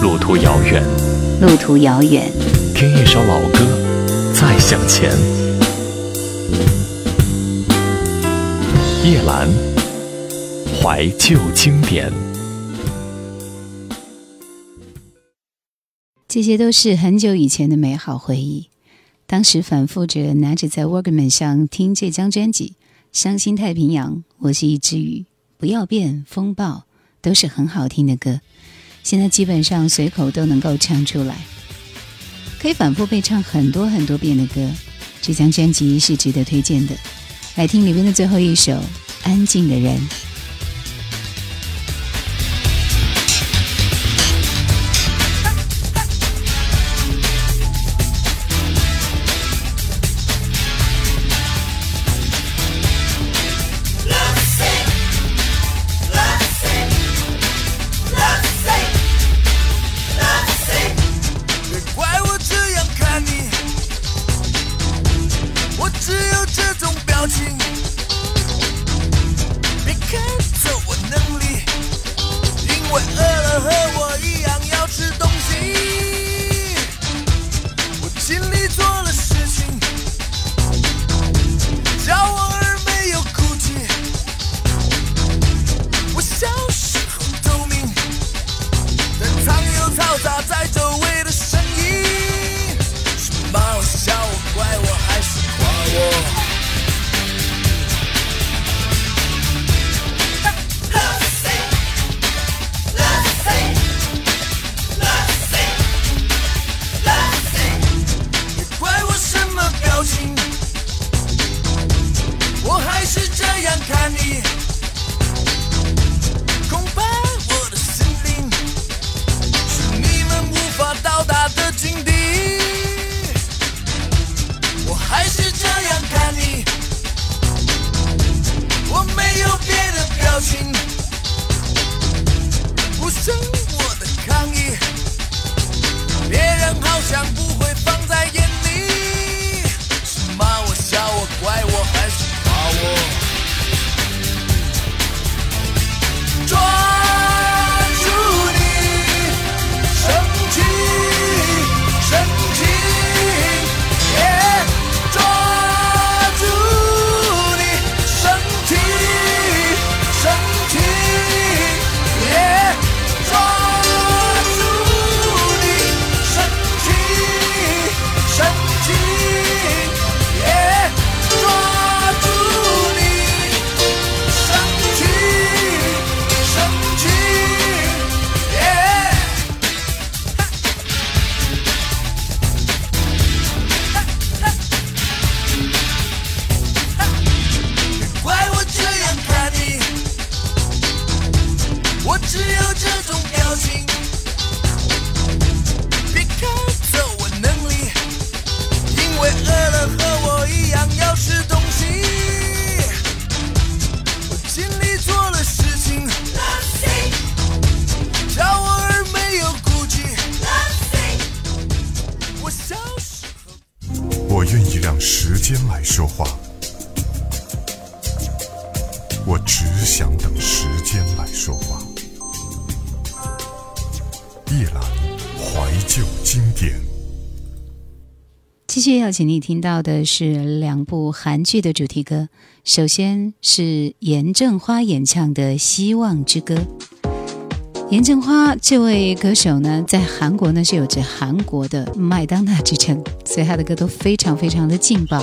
路途遥远，路途遥远，听一首老歌，再向前。叶兰，怀旧经典。这些都是很久以前的美好回忆。当时反复着拿着在 Walkman 上听这张专辑，《伤心太平洋》，我是一只鱼，不要变，风暴，都是很好听的歌。现在基本上随口都能够唱出来，可以反复被唱很多很多遍的歌。这张专辑是值得推荐的。来听里面的最后一首《安静的人》。间来说话。我只想等时间来说话。夜阑怀旧经典。继续邀请你听到的是两部韩剧的主题歌，首先是严正花演唱的《希望之歌》。严正花这位歌手呢，在韩国呢是有着韩国的麦当娜之称，所以他的歌都非常非常的劲爆。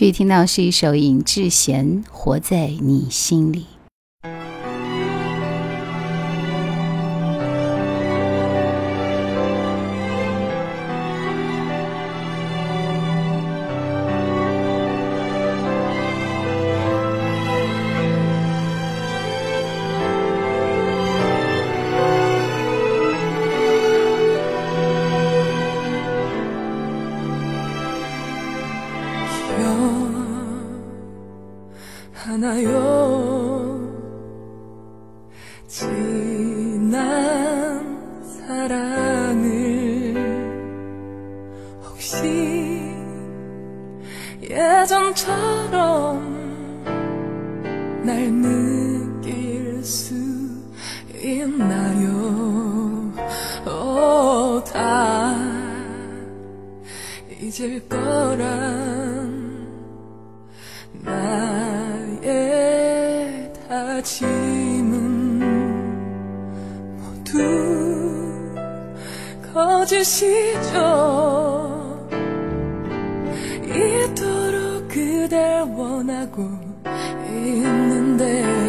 继续听到是一首尹志贤《活在你心里》。 짐은 모두 거짓이죠. 이토록 그댈 원하고 있는데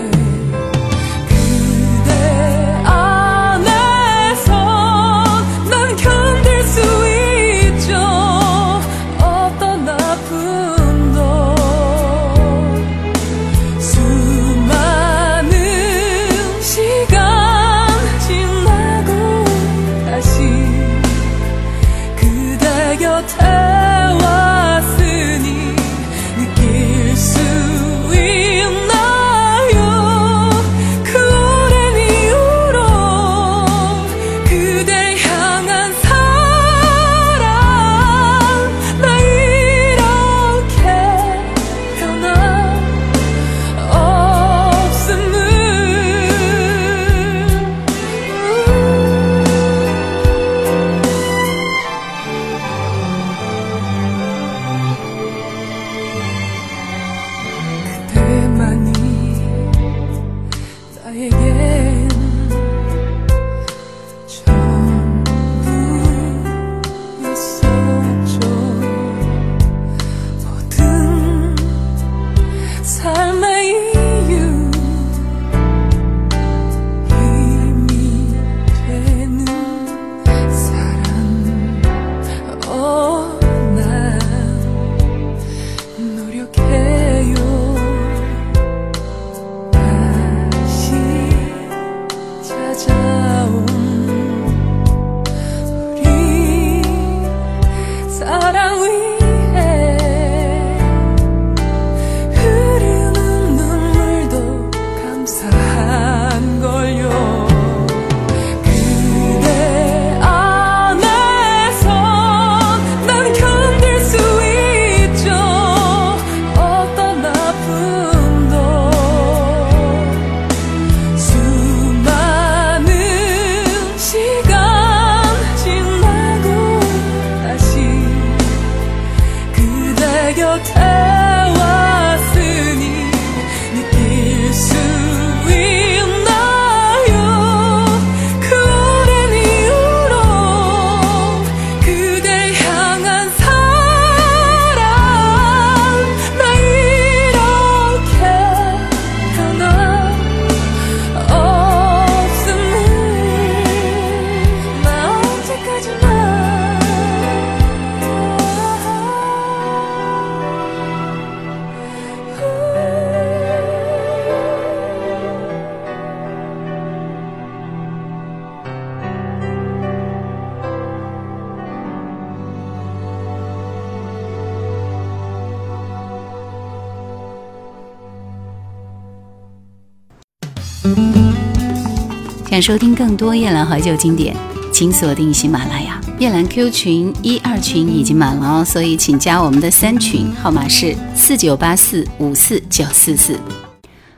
想收听更多夜兰怀旧经典，请锁定喜马拉雅。夜兰 Q 群一二群已经满了哦，所以请加我们的三群，号码是四九八四五四九四四。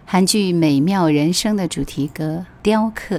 韩剧《美妙人生》的主题歌《雕刻》。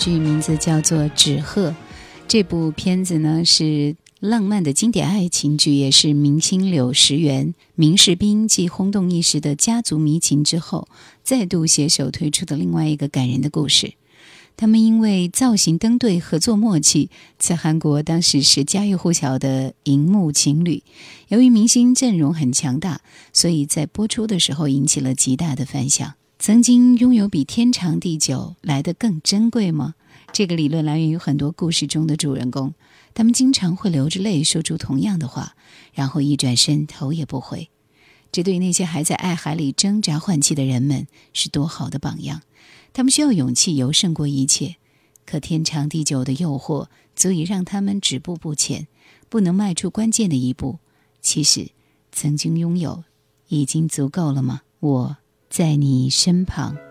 剧名字叫做《纸鹤》，这部片子呢是浪漫的经典爱情剧，也是明星柳石元、明世彬继轰动一时的家族迷情之后，再度携手推出的另外一个感人的故事。他们因为造型登对、合作默契，在韩国当时是家喻户晓的荧幕情侣。由于明星阵容很强大，所以在播出的时候引起了极大的反响。曾经拥有比天长地久来得更珍贵吗？这个理论来源于很多故事中的主人公，他们经常会流着泪说出同样的话，然后一转身头也不回。这对那些还在爱海里挣扎换气的人们是多好的榜样。他们需要勇气游胜过一切，可天长地久的诱惑足以让他们止步不前，不能迈出关键的一步。其实，曾经拥有已经足够了吗？我在你身旁。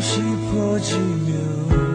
好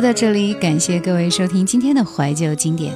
的，到这里感谢各位收听今天的怀旧经典，